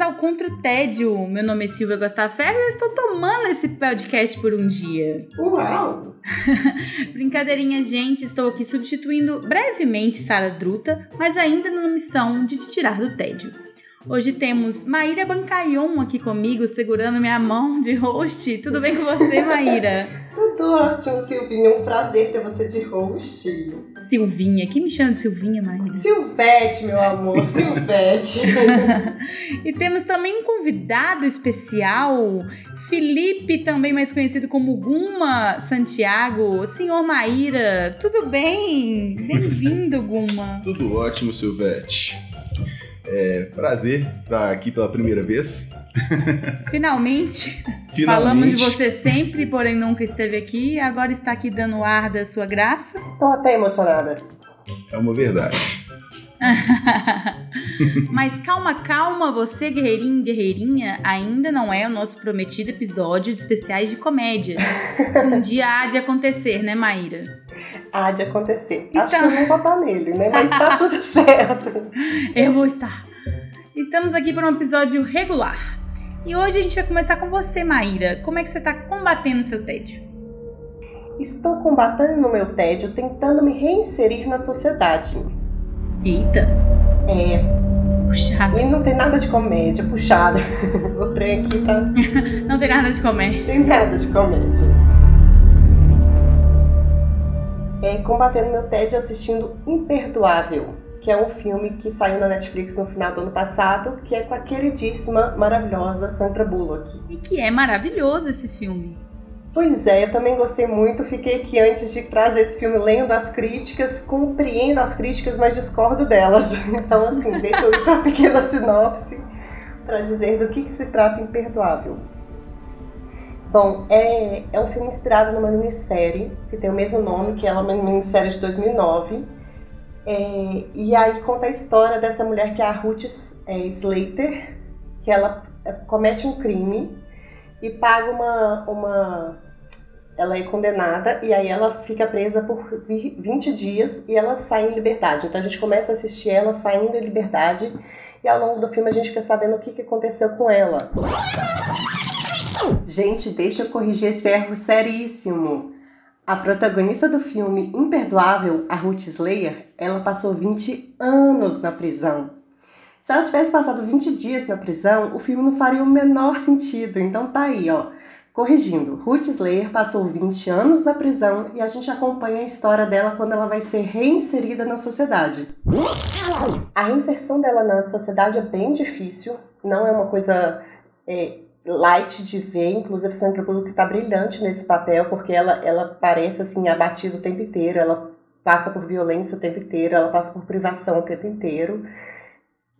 Ao Contra o Tédio. Meu nome é Silvia Gostaferro e eu estou tomando esse podcast por um dia. Uau! Brincadeirinha, gente, estou aqui substituindo brevemente Sara Druta, mas ainda numa missão de te tirar do tédio. Hoje temos Maíra Bancaion aqui comigo, segurando minha mão de host. Tudo bem com você, Maíra? Tudo ótimo, Silvinha. Um prazer ter você de host. Silvinha. Quem me chama de Silvinha, Maíra? Silvete, meu amor. Silvete. e temos também um convidado especial, Felipe, também mais conhecido como Guma Santiago. Senhor Maíra, tudo bem? Bem-vindo, Guma. Tudo ótimo, Silvete. É prazer estar aqui pela primeira vez. Finalmente. Finalmente. Falamos de você sempre, porém nunca esteve aqui. e Agora está aqui dando ar da sua graça. Tô até emocionada. É uma verdade. Mas calma, calma, você, guerreirinho guerreirinha, ainda não é o nosso prometido episódio de especiais de comédia. Um dia há de acontecer, né, Maíra? Há de acontecer. Está- Acho que eu não vou estar nele, né? Mas tá tudo certo. Eu vou estar. Estamos aqui para um episódio regular. E hoje a gente vai começar com você, Maíra. Como é que você está combatendo o seu tédio? Estou combatendo o meu tédio, tentando me reinserir na sociedade. Eita, É, puxado. e não tem nada de comédia, puxado. O trem aqui tá. Não tem nada de comédia. Tem nada de comédia. É, combatendo meu tédio assistindo Imperdoável, que é um filme que saiu na Netflix no final do ano passado, que é com a queridíssima, maravilhosa Sandra Bullock. E que é maravilhoso esse filme. Pois é, eu também gostei muito. Fiquei aqui antes de trazer esse filme lendo as críticas, compreendo as críticas, mas discordo delas. Então, assim, deixa eu ir para a pequena sinopse para dizer do que, que se trata Imperdoável. Bom, é, é um filme inspirado numa minissérie que tem o mesmo nome, que é uma minissérie de 2009. É, e aí conta a história dessa mulher que é a Ruth é, Slater, que ela é, comete um crime e paga uma, uma. Ela é condenada e aí ela fica presa por vi- 20 dias e ela sai em liberdade. Então a gente começa a assistir ela saindo em liberdade e ao longo do filme a gente fica sabendo o que, que aconteceu com ela. Gente, deixa eu corrigir esse erro seríssimo. A protagonista do filme Imperdoável, a Ruth Slayer, ela passou 20 anos na prisão. Se ela tivesse passado 20 dias na prisão, o filme não faria o menor sentido. Então tá aí, ó. Corrigindo, Ruth Slayer passou 20 anos na prisão e a gente acompanha a história dela quando ela vai ser reinserida na sociedade. A reinserção dela na sociedade é bem difícil, não é uma coisa é, light de ver, inclusive Sandra Bullock tá brilhante nesse papel, porque ela, ela parece assim abatida o tempo inteiro, ela passa por violência o tempo inteiro, ela passa por privação o tempo inteiro.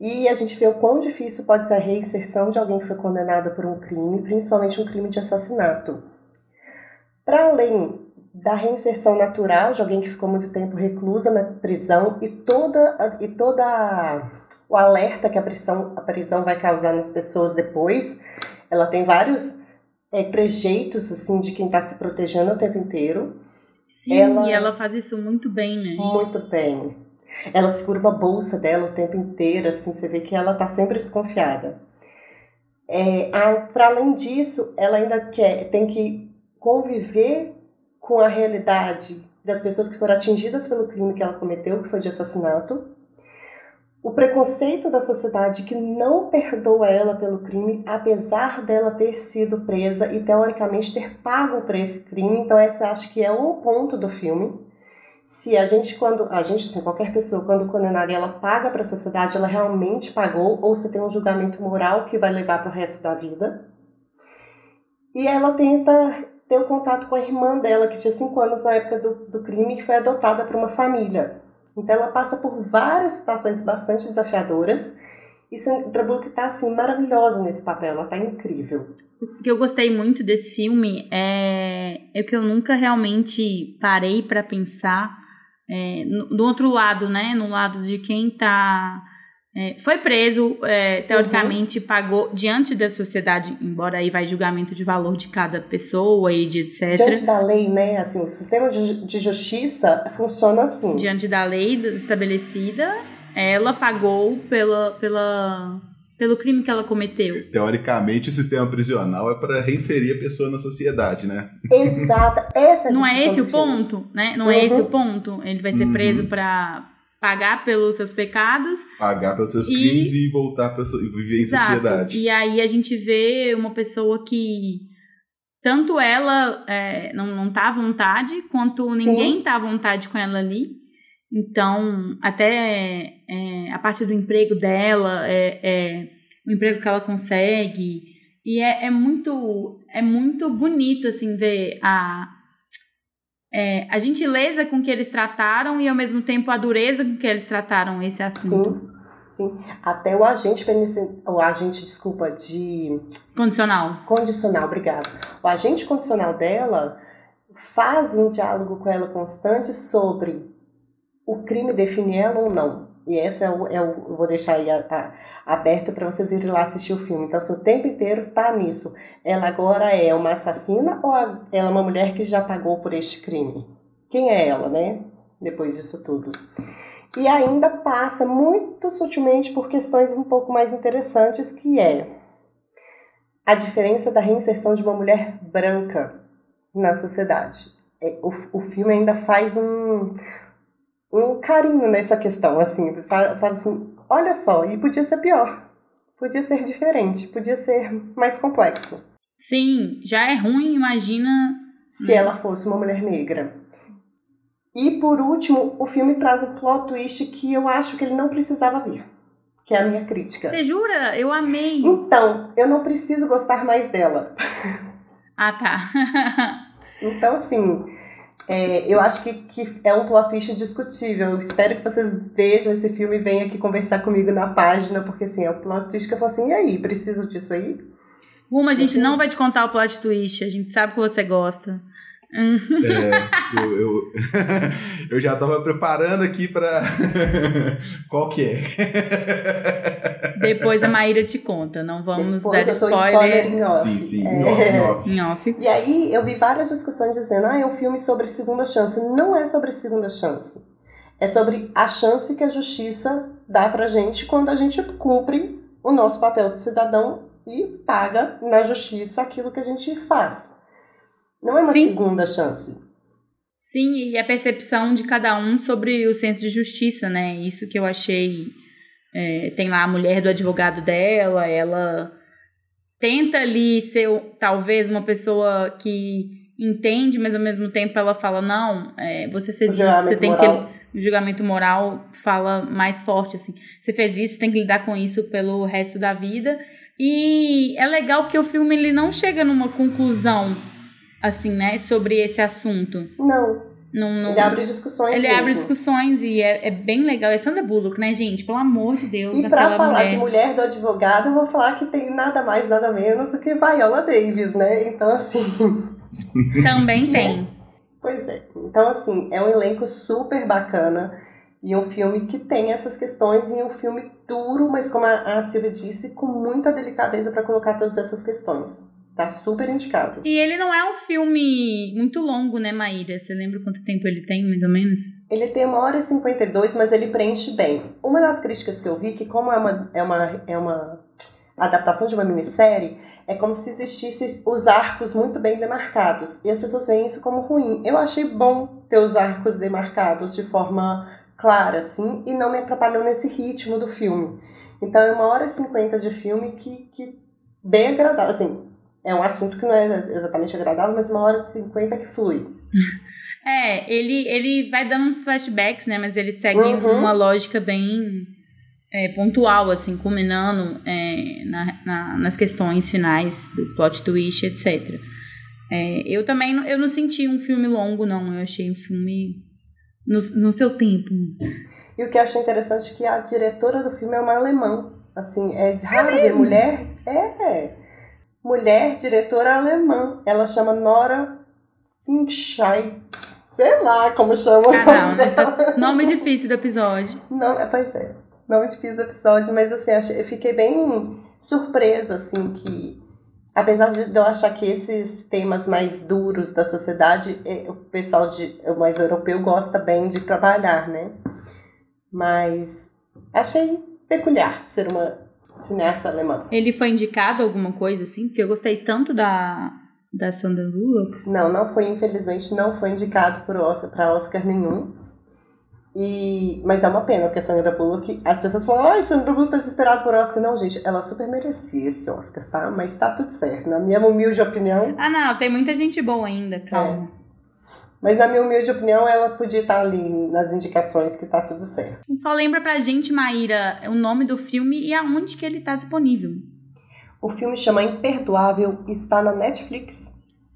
E a gente vê o quão difícil pode ser a reinserção de alguém que foi condenado por um crime, principalmente um crime de assassinato. Para além da reinserção natural de alguém que ficou muito tempo reclusa na prisão e toda a- e toda a- o alerta que a prisão, a prisão vai causar nas pessoas depois, ela tem vários é, trejeitos assim de quem está se protegendo o tempo inteiro. Sim, Ela- e ela faz isso muito bem, né? Muito bem. Ela segura uma bolsa dela o tempo inteiro, assim, você vê que ela tá sempre desconfiada. É, Para além disso, ela ainda quer, tem que conviver com a realidade das pessoas que foram atingidas pelo crime que ela cometeu, que foi de assassinato. O preconceito da sociedade que não perdoa ela pelo crime, apesar dela ter sido presa e teoricamente ter pago por esse crime. Então, esse acho que é o ponto do filme. Se a gente quando a gente assim qualquer pessoa quando condenada ela paga para a sociedade ela realmente pagou ou se tem um julgamento moral que vai levar para o resto da vida. E ela tenta ter o contato com a irmã dela que tinha cinco anos na época do, do crime e foi adotada por uma família então ela passa por várias situações bastante desafiadoras E Sandra Bullock tá assim maravilhosa nesse papel, ela tá incrível. O que eu gostei muito desse filme é, é que eu nunca realmente parei para pensar é, no, do outro lado, né? No lado de quem tá. É, foi preso, é, teoricamente, uhum. pagou diante da sociedade, embora aí vai julgamento de valor de cada pessoa e de etc. Diante da lei, né? Assim, o sistema de, de justiça funciona assim. Diante da lei estabelecida, ela pagou pela, pela pelo crime que ela cometeu. Teoricamente, o sistema prisional é para reinserir a pessoa na sociedade, né? Exato. Essa é Não é esse o ponto, né? Não uhum. é esse o ponto. Ele vai ser uhum. preso para pagar pelos seus pecados. Pagar pelos seus e... crimes e voltar para viver em Exato. sociedade. E aí a gente vê uma pessoa que tanto ela é, não, não tá à vontade, quanto ninguém Sim. tá à vontade com ela ali. Então, até é, a parte do emprego dela, é, é, o emprego que ela consegue. E é, é, muito, é muito bonito, assim, ver a, é, a gentileza com que eles trataram e, ao mesmo tempo, a dureza com que eles trataram esse assunto. Sim, sim. Até o agente, o agente, desculpa, de... Condicional. Condicional, obrigado. O agente condicional dela faz um diálogo com ela constante sobre o crime define ela ou não. E essa é o, é o eu vou deixar aí a, a, aberto para vocês irem lá assistir o filme. Então, se o tempo inteiro tá nisso, ela agora é uma assassina ou ela é uma mulher que já pagou por este crime? Quem é ela, né? Depois disso tudo. E ainda passa muito sutilmente por questões um pouco mais interessantes, que é a diferença da reinserção de uma mulher branca na sociedade. É, o, o filme ainda faz um, um carinho nessa questão, assim, fala assim, olha só, e podia ser pior, podia ser diferente, podia ser mais complexo. Sim, já é ruim, imagina se ela fosse uma mulher negra. E por último, o filme traz um plot twist que eu acho que ele não precisava vir. Que é a minha crítica. Você jura? Eu amei. Então, eu não preciso gostar mais dela. Ah, tá. então, assim, é, eu acho que, que é um plot twist discutível. Eu espero que vocês vejam esse filme e venham aqui conversar comigo na página, porque assim, é um plot twist que eu falo assim, e aí, preciso disso aí? Uma, a gente uhum. não vai te contar o plot twist, a gente sabe que você gosta. É, eu, eu, eu, já tava preparando aqui para qual que é. Depois a Maíra te conta, não vamos Depois dar spoiler. spoiler em off. Sim, sim, é. em off, em off. Em off. E aí eu vi várias discussões dizendo, ah, é um filme sobre segunda chance. Não é sobre segunda chance. É sobre a chance que a justiça dá pra gente quando a gente cumpre o nosso papel de cidadão e paga na justiça aquilo que a gente faz. Não é uma Sim. segunda chance. Sim, e a percepção de cada um sobre o senso de justiça, né? Isso que eu achei. É, tem lá a mulher do advogado dela, ela tenta ali ser talvez uma pessoa que entende, mas ao mesmo tempo ela fala: não, é, você fez isso, você tem moral. que. O julgamento moral fala mais forte, assim. Você fez isso, tem que lidar com isso pelo resto da vida. E é legal que o filme ele não chega numa conclusão assim, né, sobre esse assunto. Não. Não, não, ele abre discussões. Ele mesmo. abre discussões e é, é, bem legal. É Sandra Bullock, né, gente? Pelo amor de Deus. E pra falar mulher. de mulher do advogado, eu vou falar que tem nada mais, nada menos do que Viola Davis, né? Então, assim. Também tem. Pois é. Então, assim, é um elenco super bacana. E um filme que tem essas questões, e um filme duro, mas como a, a Silvia disse, com muita delicadeza para colocar todas essas questões. Tá super indicado. E ele não é um filme muito longo, né, Maíra? Você lembra quanto tempo ele tem, mais ou menos? Ele tem uma hora e 52, mas ele preenche bem. Uma das críticas que eu vi, que como é uma, é uma, é uma adaptação de uma minissérie, é como se existissem os arcos muito bem demarcados. E as pessoas veem isso como ruim. Eu achei bom ter os arcos demarcados de forma clara, assim, e não me atrapalhou nesse ritmo do filme. Então é uma hora e cinquenta de filme que, que bem agradável, assim, é um assunto que não é exatamente agradável, mas uma hora de 50 que flui. É, ele, ele vai dando uns flashbacks, né? Mas ele segue uhum. uma lógica bem é, pontual, assim, culminando é, na, na, nas questões finais do plot twist, etc. É, eu também eu não senti um filme longo, não. Eu achei um filme no, no seu tempo. E o que eu achei interessante é que a diretora do filme é uma alemã Assim, é raro ver mulher. É. Mulher diretora alemã. Ela chama Nora Finchheit. Sei lá como chama Ah, nome tá- nome difícil do episódio. Não, é, pois é. Não difícil o episódio, mas assim, eu fiquei bem surpresa, assim, que apesar de eu achar que esses temas mais duros da sociedade, eh, o pessoal de, o mais europeu gosta bem de trabalhar, né? Mas achei peculiar ser uma cineasta alemã. Ele foi indicado alguma coisa assim? Porque eu gostei tanto da, da Sandra Bullock. Não, não foi, infelizmente, não foi indicado para Oscar, Oscar nenhum. E, mas é uma pena, porque a Sandra Bullock, as pessoas falam, ai, Sandra Bullock tá desesperada por Oscar. Não, gente, ela super merecia esse Oscar, tá? Mas tá tudo certo. Na minha humilde opinião, Ah, não, tem muita gente boa ainda, calma. Mas na minha humilde opinião, ela podia estar ali nas indicações que tá tudo certo. Só lembra pra gente, Maíra, o nome do filme e aonde que ele tá disponível. O filme chama Imperdoável, está na Netflix.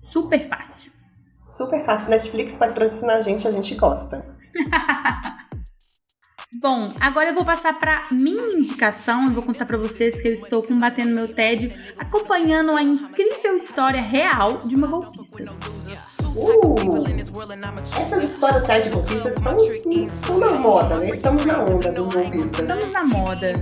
Super fácil. Super fácil. Netflix patrocina a gente, a gente gosta. Bom, agora eu vou passar pra minha indicação. Eu vou contar pra vocês que eu estou combatendo meu tédio, acompanhando a incrível história real de uma golpista. Uh, essas histórias reais de golpistas estão, estão na moda, né? Estamos na onda dos golpistas. Estamos na moda.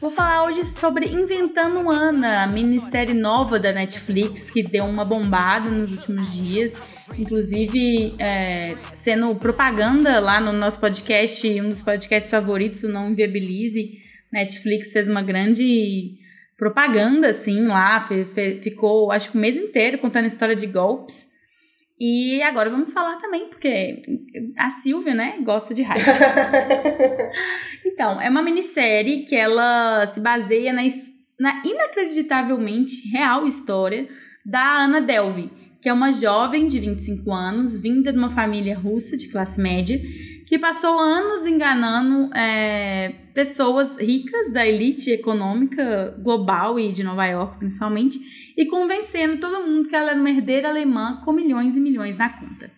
Vou falar hoje sobre Inventando Ana, a minissérie nova da Netflix que deu uma bombada nos últimos dias. Inclusive, é, sendo propaganda lá no nosso podcast, um dos podcasts favoritos, o Não Inviabilize. Netflix fez uma grande propaganda, assim, lá. ficou, acho que o mês inteiro contando história de golpes. E agora vamos falar também, porque a Silvia, né, gosta de raiva. Então, é uma minissérie que ela se baseia na, na inacreditavelmente real história da Ana Delvey, que é uma jovem de 25 anos, vinda de uma família russa de classe média, que passou anos enganando é, pessoas ricas da elite econômica global e de Nova York, principalmente, e convencendo todo mundo que ela era uma herdeira alemã com milhões e milhões na conta.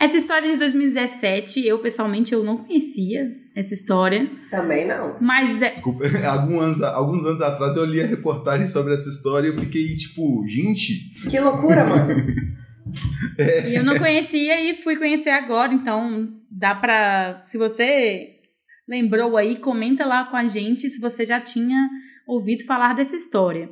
Essa história é de 2017, eu pessoalmente eu não conhecia essa história, Também não. mas é, Desculpa, alguns anos, alguns anos atrás eu li a reportagem sobre essa história e eu fiquei tipo, gente, Que loucura, mano. E eu não conhecia e fui conhecer agora, então dá pra. Se você lembrou aí, comenta lá com a gente se você já tinha ouvido falar dessa história.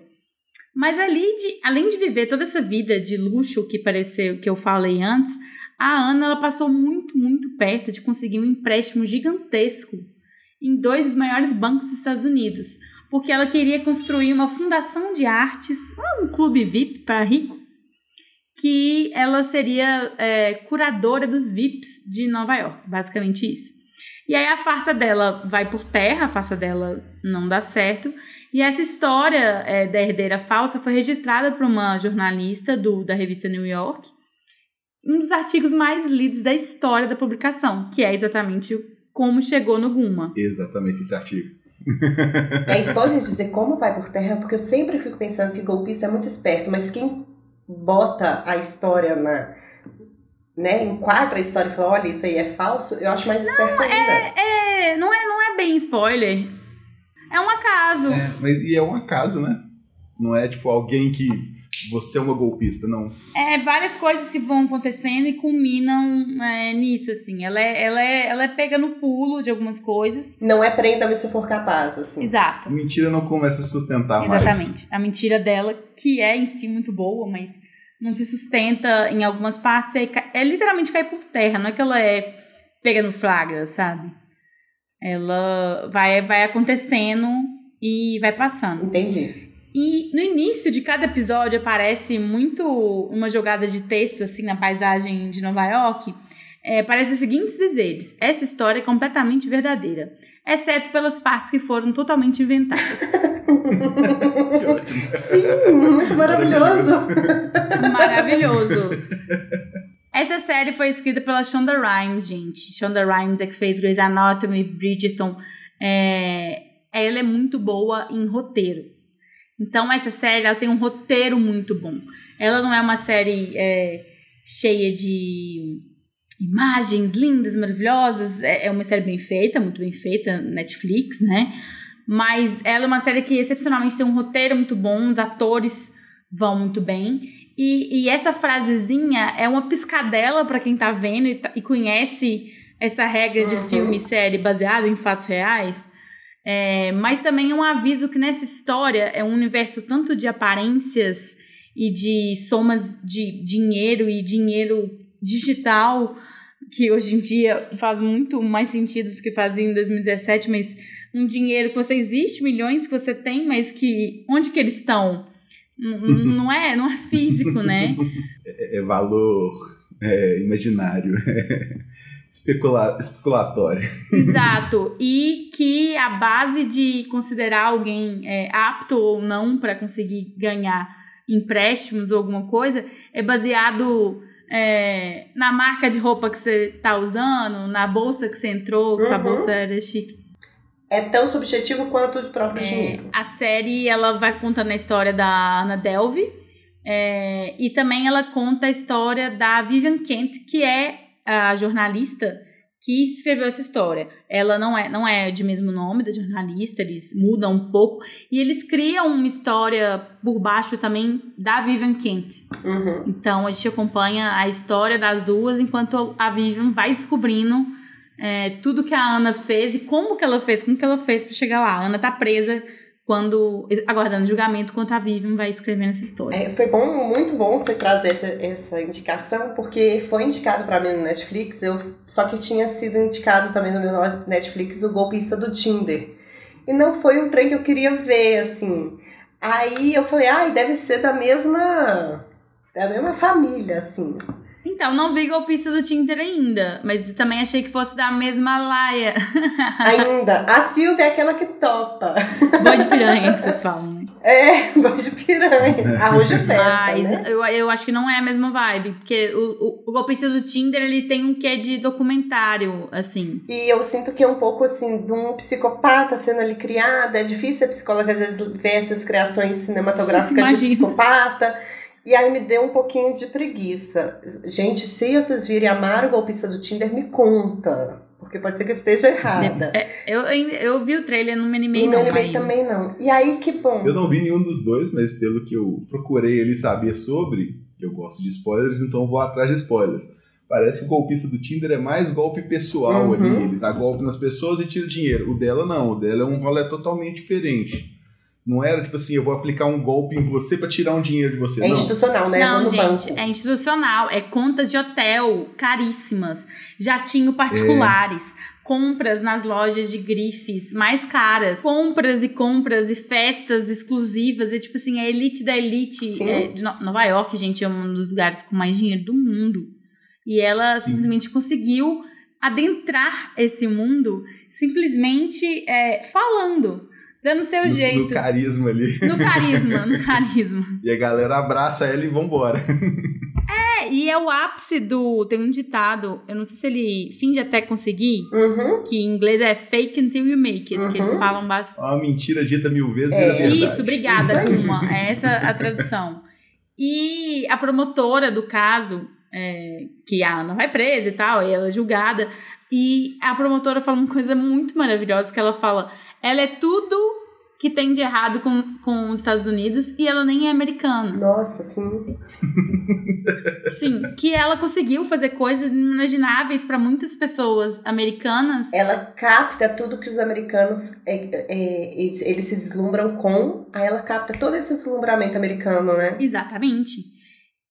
Mas ali, de, além de viver toda essa vida de luxo que pareceu que eu falei antes, a Ana ela passou muito, muito perto de conseguir um empréstimo gigantesco em dois dos maiores bancos dos Estados Unidos, porque ela queria construir uma fundação de artes, um clube VIP para rico, que ela seria é, curadora dos VIPs de Nova York, basicamente isso. E aí a farsa dela vai por terra, a farsa dela não dá certo. E essa história é, da herdeira falsa foi registrada por uma jornalista do, da revista New York, um dos artigos mais lidos da história da publicação, que é exatamente como chegou no Guma. exatamente esse artigo. É isso pode dizer como vai por terra, porque eu sempre fico pensando que golpista é muito esperto, mas quem bota a história na. né, enquadra a história e fala, olha, isso aí é falso, eu acho mais esperto ainda. É, não é, não é bem spoiler. É um acaso. É, mas, e é um acaso, né? Não é tipo alguém que você é uma golpista, não. É várias coisas que vão acontecendo e culminam é, nisso, assim. Ela é, ela, é, ela é pega no pulo de algumas coisas. Não é prenda-me se for capaz, assim. Exato. Mentira não começa a sustentar mais. Exatamente. A mentira dela, que é em si muito boa, mas não se sustenta em algumas partes. É, é literalmente cair por terra. Não é que ela é pega no flagra, sabe? Ela vai, vai acontecendo e vai passando. Entendi. E no início de cada episódio aparece muito uma jogada de texto assim na paisagem de Nova York. É, parece os seguintes dizeres: essa história é completamente verdadeira, exceto pelas partes que foram totalmente inventadas. Que ótimo. Sim, muito maravilhoso. Maravilhoso. Essa série foi escrita pela Shonda Rhimes, gente. Shonda Rhimes é que fez Grey's Anatomy, Bridgerton. É... Ela é muito boa em roteiro. Então, essa série ela tem um roteiro muito bom. Ela não é uma série é, cheia de imagens lindas, maravilhosas. É, é uma série bem feita, muito bem feita, Netflix, né? Mas ela é uma série que excepcionalmente tem um roteiro muito bom, os atores vão muito bem. E, e essa frasezinha é uma piscadela para quem tá vendo e, e, conhece essa regra de Uhum. filme e série baseada em fatos reais. É, mas também é um aviso que nessa história é um universo tanto de aparências e de somas de dinheiro e dinheiro digital, que hoje em dia faz muito mais sentido do que fazia em 2017, mas um dinheiro que você existe, milhões que você tem, mas que onde que eles estão? Não é, não é físico, né? É, é valor é, imaginário. Especula, especulatório. Exato. E que a base de considerar alguém é, apto ou não para conseguir ganhar empréstimos ou alguma coisa é baseado é, na marca de roupa que você tá usando, na bolsa que você entrou, que sua Uhum. bolsa era chique. É tão subjetivo quanto o próprio É, dinheiro. a série ela vai contando a história da Ana Delvey é, e também ela conta a história da Vivian Kent, que é a jornalista que escreveu essa história. Ela não é, não é de mesmo nome da jornalista, eles mudam um pouco e eles criam uma história por baixo também da Vivian Kent. Uhum. Então a gente acompanha a história das duas enquanto a Vivian vai descobrindo é, tudo que a Ana fez e como que ela fez, como que ela fez pra chegar lá. A Ana tá presa quando aguardando julgamento enquanto a Vivian vai escrevendo essa história. É, foi bom, muito bom você trazer essa, essa indicação, porque foi indicado pra mim no Netflix, eu, só que tinha sido indicado também no meu Netflix o golpista do Tinder. E não foi um trem que eu queria ver, assim. Aí eu falei, ai, deve ser da mesma. da mesma família, assim. Então, não vi golpista do Tinder ainda, mas também achei que fosse da mesma laia. Ainda. A Silvia é aquela que topa. Boi de piranha que vocês falam. né? É, gosto de piranha. Arroz de festa, Mas né? eu, eu acho que não é a mesma vibe, porque o, o, o golpista do Tinder, ele tem um quê de documentário, assim. E eu sinto que é um pouco assim de um psicopata sendo ali criado. É difícil a psicóloga às vezes ver essas criações cinematográficas de Imagino. psicopata. E aí me deu um pouquinho de preguiça. Gente, se vocês virem amar o golpista do Tinder, me conta. Porque pode ser que eu esteja errada. É, eu, eu, eu vi o trailer, não me animei E não. não animei ainda. também não. E aí, que bom. Eu não vi nenhum dos dois, mas pelo que eu procurei ali saber sobre, eu gosto de spoilers, então vou atrás de spoilers. Parece que o golpista do Tinder é mais golpe pessoal Uhum. ali. Ele dá golpe nas pessoas e tira dinheiro. O dela não, o dela é um rolê totalmente diferente. Não era tipo assim, eu vou aplicar um golpe em você pra tirar um dinheiro de você. É não. institucional, né? Não, gente, banco. é institucional, é contas de hotel caríssimas, jatinho particulares, compras nas lojas de grifes mais caras, compras e compras e festas exclusivas, e tipo assim, a elite da elite é, de No- Nova York, gente, é um dos lugares com mais dinheiro do mundo. E ela Sim. simplesmente conseguiu adentrar esse mundo simplesmente é, falando, dando seu No- jeito. No carisma ali. no carisma, no carisma. E a galera abraça ela e vambora. É, e é o ápice do. Tem um ditado, eu não sei se ele finge até conseguir, Uhum. que em inglês é fake until you make it, que eles Uhum. falam bastante. Uma mentira dita mil vezes É, vira verdade. Isso, obrigada. Kuma. É essa a tradução. E a promotora do caso, é, que a Ana vai presa e tal, e ela é julgada. E a promotora fala uma coisa muito maravilhosa, que ela fala, ela é tudo que tem de errado com, com os Estados Unidos e ela nem é americana. Nossa, sim. Sim, que ela conseguiu fazer coisas inimagináveis para muitas pessoas americanas. Ela capta tudo que os americanos é, é, eles, eles se deslumbram com, aí ela capta todo esse deslumbramento americano, né? Exatamente.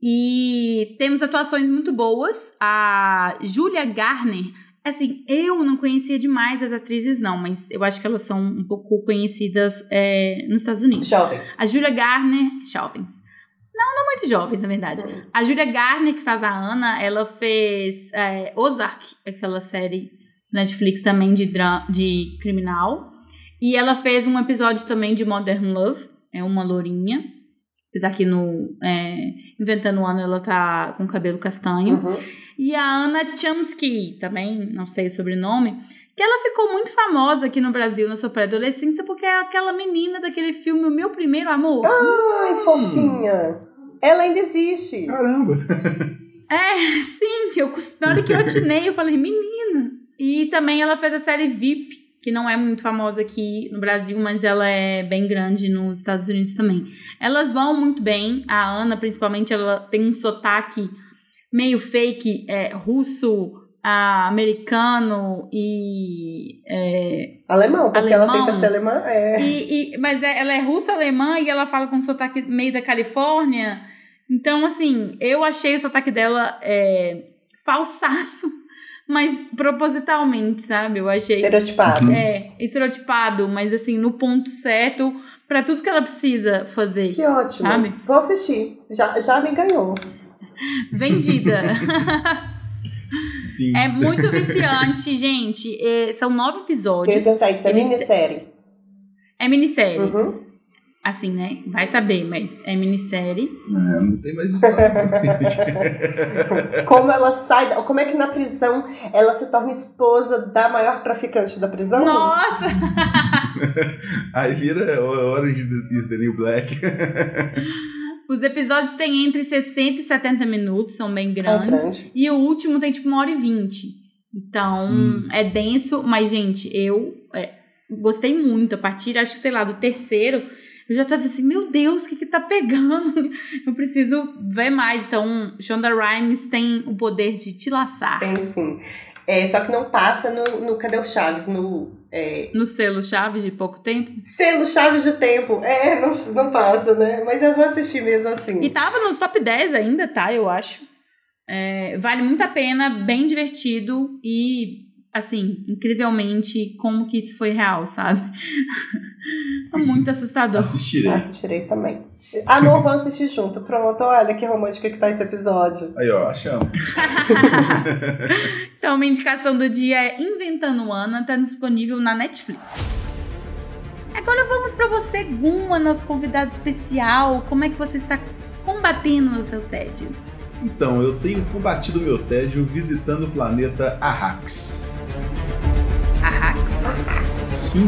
E temos atuações muito boas. A Julia Garner, assim, eu não conhecia demais as atrizes, não, mas eu acho que elas são um pouco conhecidas é, nos Estados Unidos. Jovens. A Julia Garner, jovens. Não, não muito jovens, na verdade. A Julia Garner, que faz a Ana, ela fez é, Ozark, aquela série Netflix também de, de criminal. E ela fez um episódio também de Modern Love, é uma lourinha. Apesar que no é, Inventando Ana ela tá com cabelo castanho. Uhum. E a Ana Chomsky, também, não sei o sobrenome, que ela ficou muito famosa aqui no Brasil na sua pré-adolescência porque é aquela menina daquele filme O Meu Primeiro Amor. Ai, fofinha. Ela ainda existe. Caramba! É, sim, eu, na hora que eu atinei, eu falei, menina. E também ela fez a série VIP, que não é muito famosa aqui no Brasil, mas ela é bem grande nos Estados Unidos também. Elas vão muito bem, a Ana principalmente, ela tem um sotaque meio fake, é, russo, ah, americano e. É, Alemão, porque Alemão. ela tenta ser alemã. É. e, e- mas é- ela é russa-alemã e ela fala com sotaque meio da Califórnia. Então, assim, eu achei o sotaque dela é, falsaço, mas propositalmente, sabe? Eu achei. Estereotipado. É, estereotipado, mas assim, no ponto certo pra tudo que ela precisa fazer. Que ótimo. Sabe? Vou assistir. Já, já me ganhou. Vendida. Sim. é muito viciante, gente. É, são nove episódios. perguntar, isso é Eles- minissérie. É minissérie. Uhum. Assim, né? Vai saber, mas é minissérie. É, não tem mais história. Como ela sai, como é que na prisão ela se torna esposa da maior traficante da prisão? Nossa! Aí vira Orange is the New Black. Os episódios têm entre 60 e 70 minutos, são bem É grandes. grande. E o último tem tipo uma hora e vinte. Então, Hum. é denso, mas, gente, eu é, gostei muito. A partir, acho que, sei lá, do terceiro, eu já tava assim, meu Deus, o que que tá pegando? Eu preciso ver mais. Então, Shonda Rhimes tem o poder de te laçar. Tem sim. É, só que não passa no, no Cadê o Chaves? No é, No selo Chaves de pouco tempo. selo Chaves de Tempo. É, não, não passa, né? Mas eu vou assistir mesmo assim. E tava nos top 10 ainda, tá? Eu acho. É, vale muito a pena, bem divertido e, assim, incrivelmente como que isso foi real, sabe? É muito assustador. Assistirei. Assistirei também. Ah, não, vamos assistir junto. Pronto, olha que romântico que tá esse episódio. Aí, ó, achamos. Então, uma indicação do dia é Inventando Ana, tá disponível na Netflix. Agora vamos pra você, Guma, nosso convidado especial. Como é que você está combatendo no seu tédio? Então, eu tenho combatido meu tédio visitando o planeta Arrax. Arrax. Sim.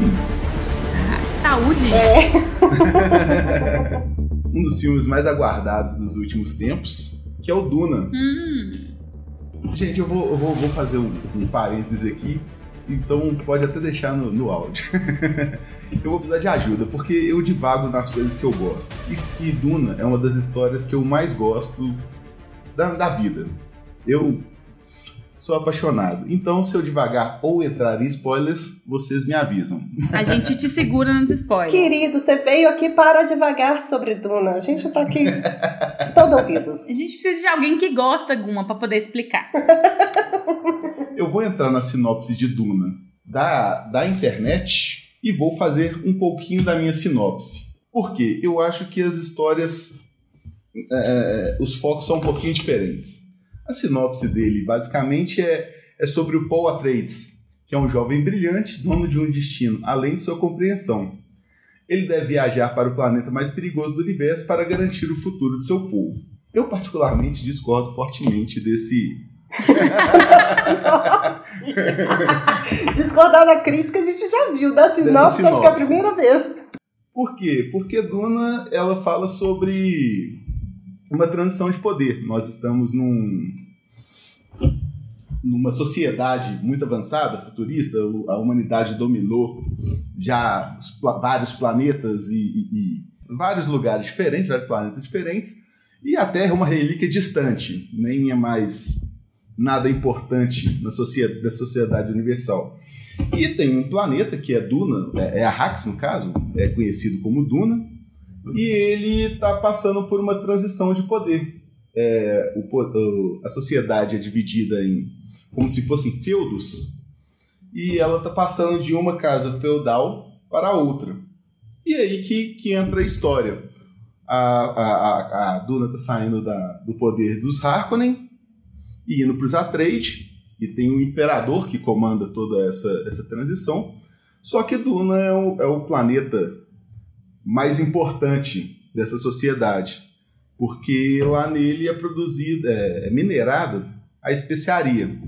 Arrax. Saúde. um dos filmes mais aguardados dos últimos tempos, que é o Duna. Hum, Gente, eu vou, eu vou, vou fazer um, um parêntese aqui, então pode até deixar no, no áudio. eu vou precisar de ajuda, porque eu divago nas coisas que eu gosto. E, e Duna é uma das histórias que eu mais gosto da, da vida. Eu sou apaixonado. Então, se eu devagar ou entrar em spoilers, vocês me avisam. a gente te segura nos spoilers. Querido, você veio aqui para devagar sobre Duna. A gente tá aqui todo ouvidos. A gente precisa de alguém que gosta, Guma, pra poder explicar. Eu vou entrar na sinopse de Duna da, da internet e vou fazer um pouquinho da minha sinopse. Por quê? Eu acho que as histórias, é, os focos são um pouquinho diferentes. A sinopse dele, basicamente, é, é sobre o Paul Atreides, que é um jovem brilhante, dono de um destino, além de sua compreensão. Ele deve viajar para o planeta mais perigoso do universo para garantir o futuro de seu povo. Eu, particularmente, discordo fortemente desse, Discordar da crítica a gente já viu. Da sinopse, acho que é a sinopse. primeira vez. Por quê? Porque Duna ela fala sobre uma transição de poder. Nós estamos num, numa sociedade muito avançada, futurista. A humanidade dominou já vários planetas e, e- e vários lugares diferentes, vários planetas diferentes. E a Terra é uma relíquia distante, nem é mais nada importante na sociedade, da sociedade universal. E tem um planeta que é Duna, é, é Arrax no caso, é conhecido como Duna, e ele está passando por uma transição de poder. É, o a sociedade é dividida em como se fossem feudos, e ela está passando de uma casa feudal para outra. E aí que, que entra a história. A, a, a, a Duna está saindo da, do poder dos Harkonnen e indo para os Atreides, e tem um imperador que comanda toda essa, essa transição. Só que Duna é o, é o planeta mais importante dessa sociedade, porque lá nele é produzida, é, é minerada a especiaria,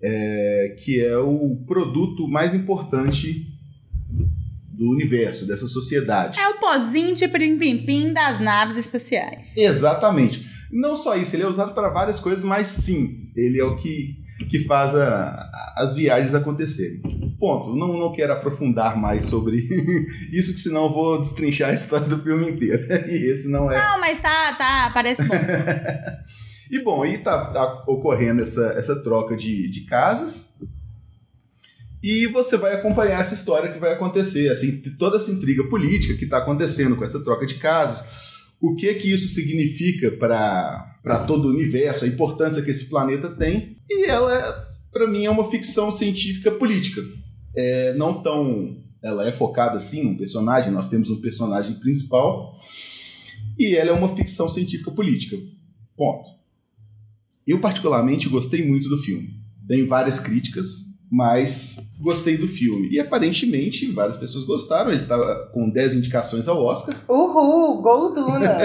é, que é o produto mais importante do universo, dessa sociedade. É o pozinho de pim-pim-pim das naves espaciais. Exatamente. Não só isso, ele é usado para várias coisas, mas sim, ele é o que, que faz a, a- as viagens acontecerem. Ponto. Não, não quero aprofundar mais sobre isso, que senão eu vou destrinchar a história do filme inteiro. E esse não é. Não, mas tá, tá, parece bom. e bom, aí tá, tá ocorrendo essa, essa troca de, de casas. E você vai acompanhar essa história que vai acontecer, assim, toda essa intriga política que está acontecendo com essa troca de casas, o que que isso significa para todo o universo, a importância que esse planeta tem. E ela, para mim, é uma ficção científica política. É, não tão. Ela é focada assim num personagem, nós temos um personagem principal, e ela é uma ficção científica política. Ponto. Eu, particularmente, gostei muito do filme. Tem várias críticas, mas gostei do filme. E aparentemente várias pessoas gostaram. Ele está com 10 indicações ao Oscar. Uhul, Golduna!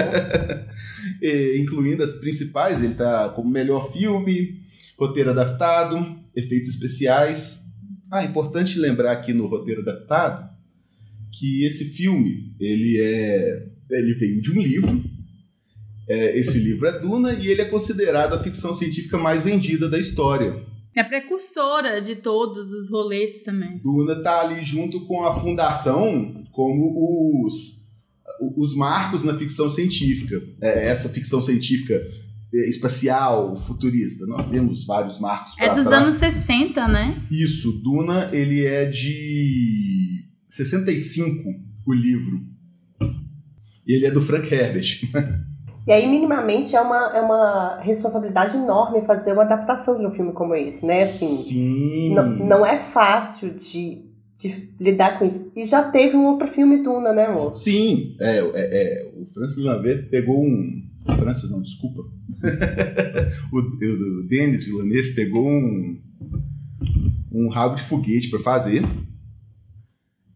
incluindo as principais. Ele está como melhor filme, roteiro adaptado, efeitos especiais. Ah, importante lembrar aqui no roteiro adaptado que esse filme ele é ele veio de um livro. É, esse livro é Duna e ele é considerado a ficção científica mais vendida da história. É precursora de todos os rolês também. Duna tá ali junto com a fundação como os, os marcos na ficção científica. É, essa ficção científica é, espacial, futurista. Nós temos vários marcos. É dos anos 60, né? Isso. Duna, ele é de 65, o livro. E ele é do Frank Herbert. E aí, minimamente, é uma, é uma responsabilidade enorme fazer uma adaptação de um filme como esse, né? Assim, Sim. Não, não é fácil de, de lidar com isso. E já teve um outro filme Duna, né, amor? Sim. É, é, é o Francis Lambert pegou um... Francis, não, desculpa. o, o Denis Villeneuve pegou um, um rabo de foguete para fazer.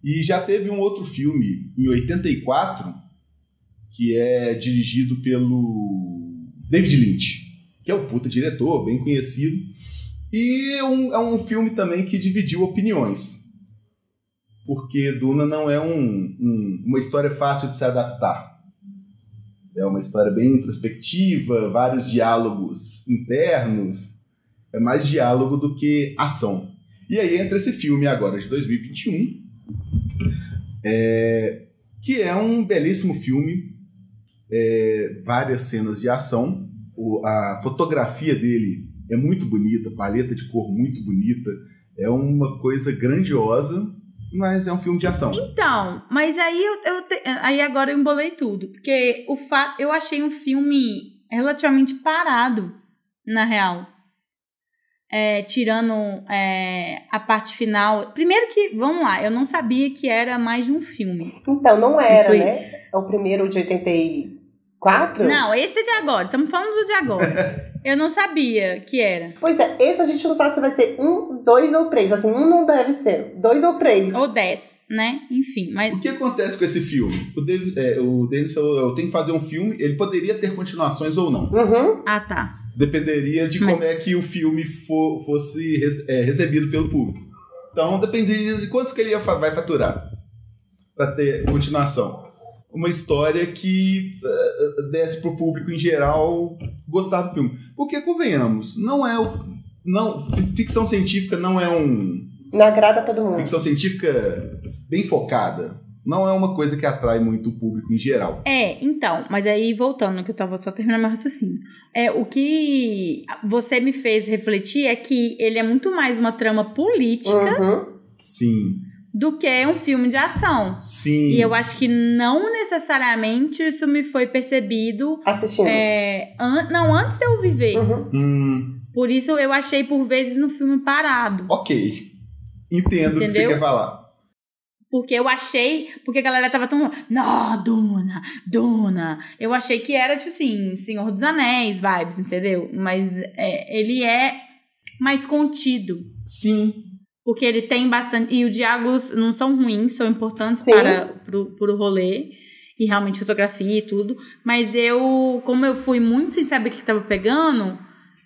E já teve um outro filme, em 84 que é dirigido pelo David Lynch, que é o puta diretor, bem conhecido. E é um, é um filme também que dividiu opiniões. Porque Duna não é um, um, uma história fácil de se adaptar. É uma história bem introspectiva, vários diálogos internos. É mais diálogo do que ação. E aí entra esse filme agora de 2021, é, que é um belíssimo filme é, várias cenas de ação. O, a fotografia dele é muito bonita, paleta de cor muito bonita. É uma coisa grandiosa, mas é um filme de ação. Então, mas aí eu, eu te, aí agora eu embolei tudo, porque o fa, eu achei um filme relativamente parado, na real. É, tirando é, a parte final. Primeiro que, vamos lá, eu não sabia que era mais de um filme. Então, não era, foi... né? É o primeiro de 84? Não, esse é de agora. Estamos falando do de agora. eu não sabia que era. Pois é, esse a gente não sabe se vai ser um, dois ou três. Assim, um não deve ser. Dois ou três. Ou dez, né? Enfim, mas... O que acontece com esse filme? O, David, é, o Dennis falou, eu tenho que fazer um filme, ele poderia ter continuações ou não. Uhum. Ah, tá. Dependeria de Mas... como é que o filme for, fosse é, recebido pelo público. Então, dependeria de quantos que ele ia, vai faturar para ter continuação uma história que uh, desse pro público em geral gostar do filme. Porque, convenhamos, não é o. Não, ficção científica não é um. Não agrada todo mundo. Ficção científica bem focada. Não é uma coisa que atrai muito o público em geral. É, então, mas aí voltando, que eu tava só terminando meu raciocínio. É, o que você me fez refletir é que ele é muito mais uma trama política. Uhum. Sim do que um filme de ação. Sim. E eu acho que não necessariamente isso me foi percebido. Assistindo. É, an não, antes de eu viver. Uhum. Hum. Por isso eu achei por vezes no filme parado. Ok. Entendo o que você quer falar. Porque eu achei. Porque a galera tava tão. Não, Duna, Duna. Eu achei que era, tipo assim, Senhor dos Anéis vibes, entendeu? Mas é, ele é mais contido. Sim. Porque ele tem bastante. E os diálogos não são ruins, são importantes Sim. para pro, pro rolê. E realmente fotografia e tudo. Mas eu, como eu fui muito sem saber o que estava pegando,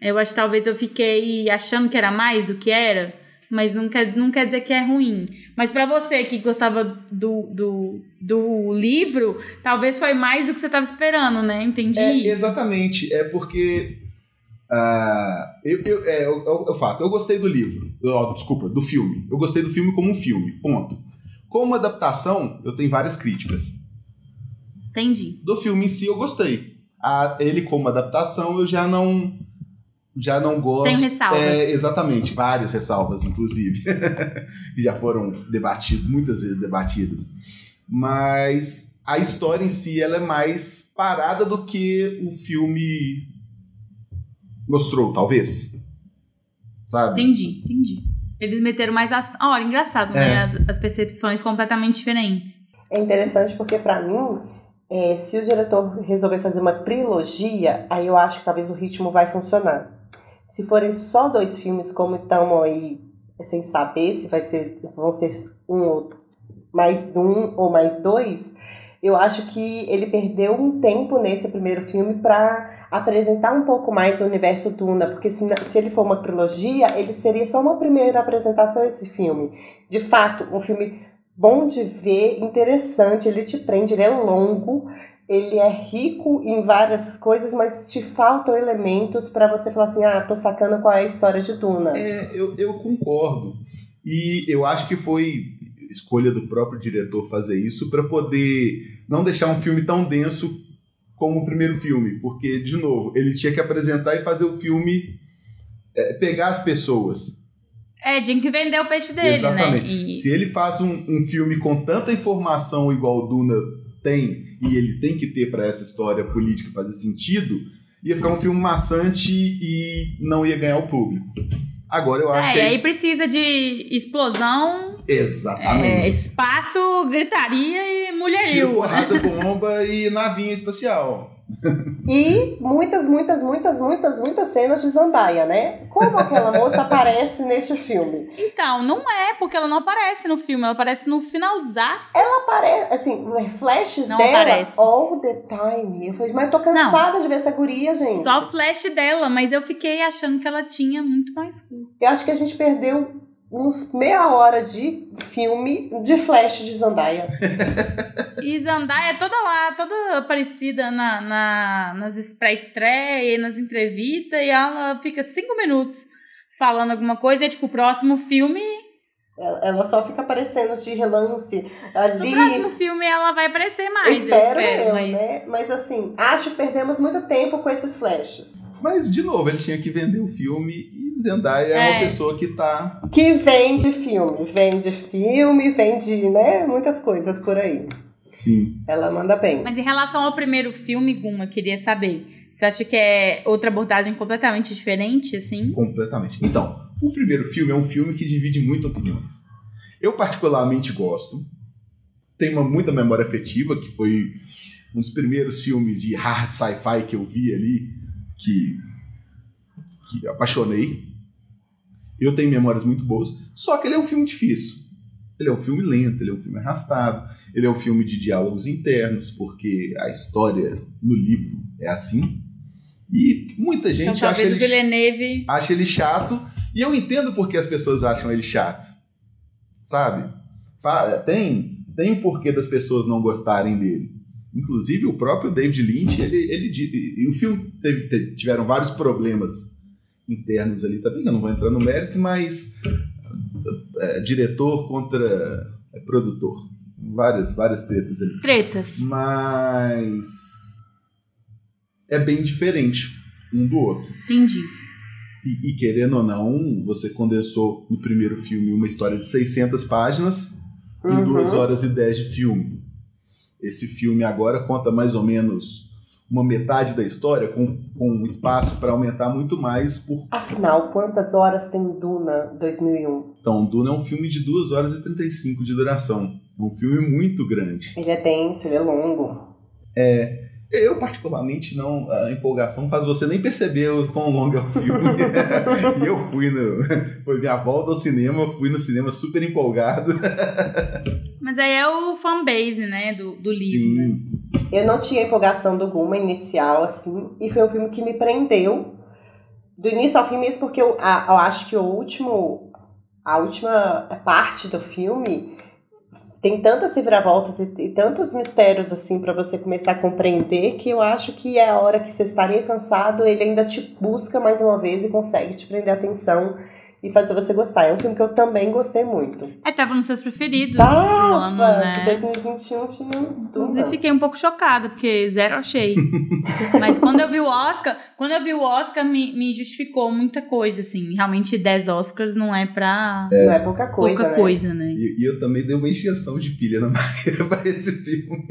eu acho que talvez eu fiquei achando que era mais do que era. Mas não quer, não quer dizer que é ruim. Mas para você que gostava do, do, do livro, talvez foi mais do que você estava esperando, né? Entendi. É. Exatamente. É porque Uh, eu, eu, é, eu, eu, eu fato, eu gostei do livro, oh, desculpa, do filme. Eu gostei do filme como um filme, ponto. Como adaptação, eu tenho várias críticas. Entendi. Do filme em si, eu gostei. A, ele como adaptação, eu já não já não gosto. Tem ressalvas. É, exatamente, várias ressalvas, inclusive, que já foram debatidas, muitas vezes debatidas. Mas a história em si ela é mais parada do que o filme mostrou, talvez. Sabe? Entendi, entendi. Eles meteram mais ação. Olha, engraçado, né? É. As percepções completamente diferentes. É interessante porque, pra mim, é, se o diretor resolver fazer uma trilogia, aí eu acho que talvez o ritmo vai funcionar. Se forem só dois filmes, como estão aí, sem saber se vai ser, vão ser um ou mais um ou mais dois, eu acho que ele perdeu um tempo nesse primeiro filme para apresentar um pouco mais o universo Duna, porque se, se ele for uma trilogia, ele seria só uma primeira apresentação esse filme. De fato, um filme bom de ver, interessante, ele te prende, ele é longo, ele é rico em várias coisas, mas te faltam elementos para você falar assim, ah, tô sacando qual é a história de Duna. É, eu, eu concordo. E eu acho que foi escolha do próprio diretor fazer isso para poder não deixar um filme tão denso como o primeiro filme, porque de novo ele tinha que apresentar e fazer o filme é, pegar as pessoas. É, tinha que vender o peixe dele, Exatamente. né? E- Se ele faz um, um filme com tanta informação igual o Duna tem e ele tem que ter para essa história política fazer sentido, ia ficar um filme maçante e não ia ganhar o público. Agora eu acho é, que e é aí precisa de explosão, é, Exatamente. espaço, gritaria e Tiro, mulherio. porrada, bomba e navinha espacial. E muitas, muitas, muitas, muitas, muitas cenas de Zandaia, né? Como aquela moça aparece neste filme? Então, não é, porque ela não aparece no filme, ela aparece no finalzaço. Ela aparece, assim, flashes Não dela aparece. all the time. Eu falei, mas eu tô cansada de ver essa guria, gente. Só flash dela, mas eu fiquei achando que ela tinha muito mais coisa. Eu acho que a gente perdeu uns meia hora de filme de flash de Zandaia. E Zandaya é toda lá, toda parecida na, na, nas pré-estreia, nas entrevistas, e ela fica cinco minutos falando alguma coisa, e é tipo, o próximo filme. Ela, só fica aparecendo de relance No ali. próximo filme ela vai aparecer mais, eu espero espero, eu, mas. né? Mas assim, acho que perdemos muito tempo com esses flashes. Mas, de novo, ele tinha que vender o filme e Zendaya é, É. uma pessoa que tá. Que vende filme, vende filme, vende, né? Muitas coisas por aí. Sim. Ela manda bem. Mas em relação ao primeiro filme, Guma, eu queria saber. Você acha que é outra abordagem completamente diferente, assim? Completamente. Então, o primeiro filme é um filme que divide muitas opiniões. Eu, particularmente, gosto. Tenho uma muita memória afetiva, que foi um dos primeiros filmes de hard sci-fi que eu vi ali, que, que apaixonei. Eu tenho memórias muito boas. Só que ele é um filme difícil. Ele é um filme lento, ele é um filme arrastado, ele é um filme de diálogos internos, porque a história no livro é assim. E muita gente então acha ele o Villeneuve. acha ele chato. E eu entendo porque as pessoas acham ele chato. Sabe? Tem, tem um porquê das pessoas não gostarem dele. Inclusive, o próprio David Lynch, ele, ele e o filme teve, teve- tiveram vários problemas internos ali também, eu não vou entrar no mérito, mas é, diretor contra é, produtor. Várias, várias tretas ali. Tretas. Mas é bem diferente um do outro. Entendi. E, e querendo ou não, você condensou no primeiro filme uma história de 600 páginas em Uhum. 2 horas e 10 de filme. Esse filme agora conta mais ou menos uma metade da história, com, com espaço para aumentar muito mais. Por... Afinal, quantas horas tem Duna 2001? Então, Duna é um filme de 2 horas e 35 de duração. É um filme muito grande. Ele é denso, ele é longo. Eu, particularmente, não. A empolgação faz você nem perceber o quão longo é o filme. e eu fui no. Foi minha volta ao cinema, fui no cinema super empolgado. Mas aí é o fanbase, né, do, do livro. né? Sim. Eu não tinha empolgação do Guma inicial, assim, e foi um filme que me prendeu do início ao fim mesmo, porque eu, a- eu acho que o último, a última parte do filme tem tantas reviravoltas e, e tantos mistérios assim para você começar a compreender que eu acho que é a hora que você estaria cansado, ele ainda te busca mais uma vez e consegue te prender a atenção e fazer você gostar. É um filme que eu também gostei muito. É, tava nos seus preferidos. Tava! ano, né? De 2021 tinha Inclusive, fiquei um pouco chocada, porque zero achei. Mas quando eu vi o Oscar, quando eu vi o Oscar, me, me justificou muita coisa, assim. Realmente, 10 Oscars não é pra Não é pouca coisa, pouca né? coisa, né? E, e eu também dei uma injeção de pilha na Maíra pra esse filme.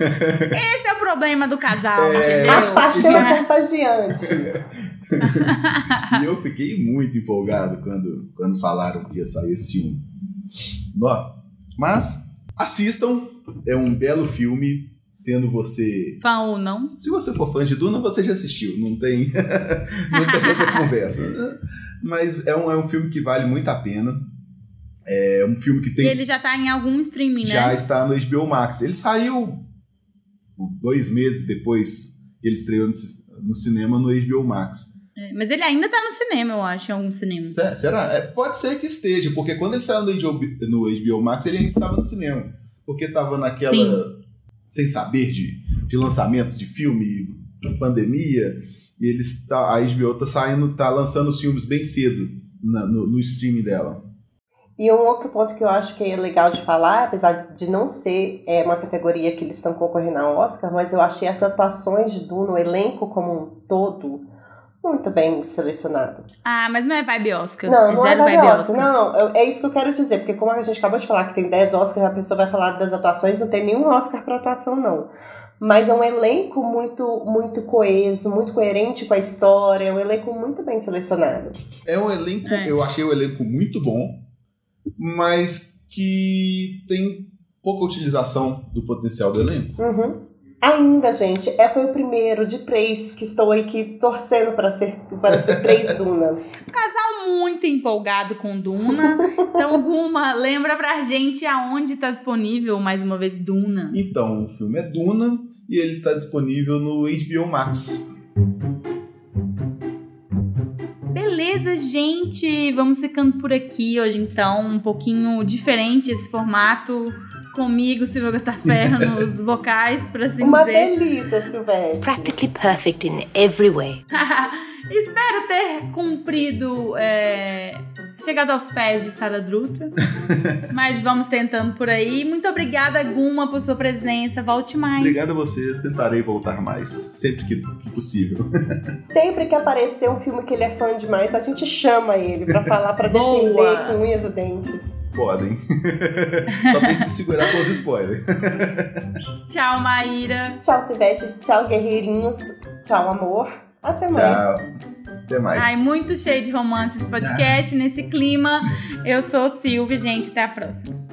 Esse é o problema do casal, É, entendeu? A paixão É. é contagiante. e eu fiquei muito empolgado quando, quando falaram que ia sair esse filme. Nó. Mas assistam, é um belo filme, sendo você. Fã ou não? Se você for fã de Duna, você já assistiu, não tem, não tem essa conversa. Mas é um, é um filme que vale muito a pena. É um filme que E tem ele já tá em algum streaming, né? já está no HBO Max. Ele saiu dois meses depois que ele estreou no, no cinema no HBO Max. Mas ele ainda tá no cinema, eu acho, em alguns cinemas. Se- Será? É, pode ser que esteja, porque quando ele saiu no HBO, no HBO Max, ele ainda estava no cinema. Porque estava naquela. Sim. sem saber de, de lançamentos de filme, pandemia, e eles tá, a HBO tá saindo, tá lançando os filmes bem cedo na- no, no streaming dela. E um outro ponto que eu acho que é legal de falar, apesar de não ser é, uma categoria que eles estão concorrendo ao Oscar, mas eu achei as atuações de Duna, o elenco como um todo, muito bem selecionado. Ah, mas não é vibe Oscar. Não, não é zero vibe vibe Oscar. Não, eu- é isso que eu quero dizer, porque como a gente acabou de falar que tem 10 Oscars, a pessoa vai falar das atuações, não tem nenhum Oscar para atuação, não. Mas é um elenco muito, muito coeso, muito coerente com a história, é um elenco muito bem selecionado. É um elenco, É. eu achei o elenco muito bom, mas que tem pouca utilização do potencial do elenco. Uhum. Ainda, gente, é, foi o primeiro de três que estou aqui torcendo para ser, para ser três dunas. Casal muito empolgado com Duna. Então, Guma, lembra pra gente aonde tá disponível, mais uma vez, Duna. Então, o filme é Duna e ele está disponível no HBO Max. Beleza, gente. Vamos ficando por aqui hoje, então. Um pouquinho diferente esse formato. Comigo, Silvia Gastaferro, nos vocais, pra assim Uma dizer. delícia, Silvestre. Practically perfect in every way. Espero ter cumprido, é, chegado aos pés de Sara Druta. Mas vamos tentando por aí. Muito obrigada, Guma, por sua presença. Volte mais. Obrigado a vocês, tentarei voltar mais, sempre que, que possível. Sempre que aparecer um filme que ele é fã demais, a gente chama ele pra falar, pra Boa. defender com unhas e dentes. Podem. Só tem que me segurar com os spoilers. Tchau, Maíra. Tchau, Silvestre. Tchau, guerreirinhos. Tchau, amor. Até mais. Tchau. Até mais. Ai, muito cheio de romance esse podcast, nesse clima. Eu sou Silvia, gente. Até a próxima.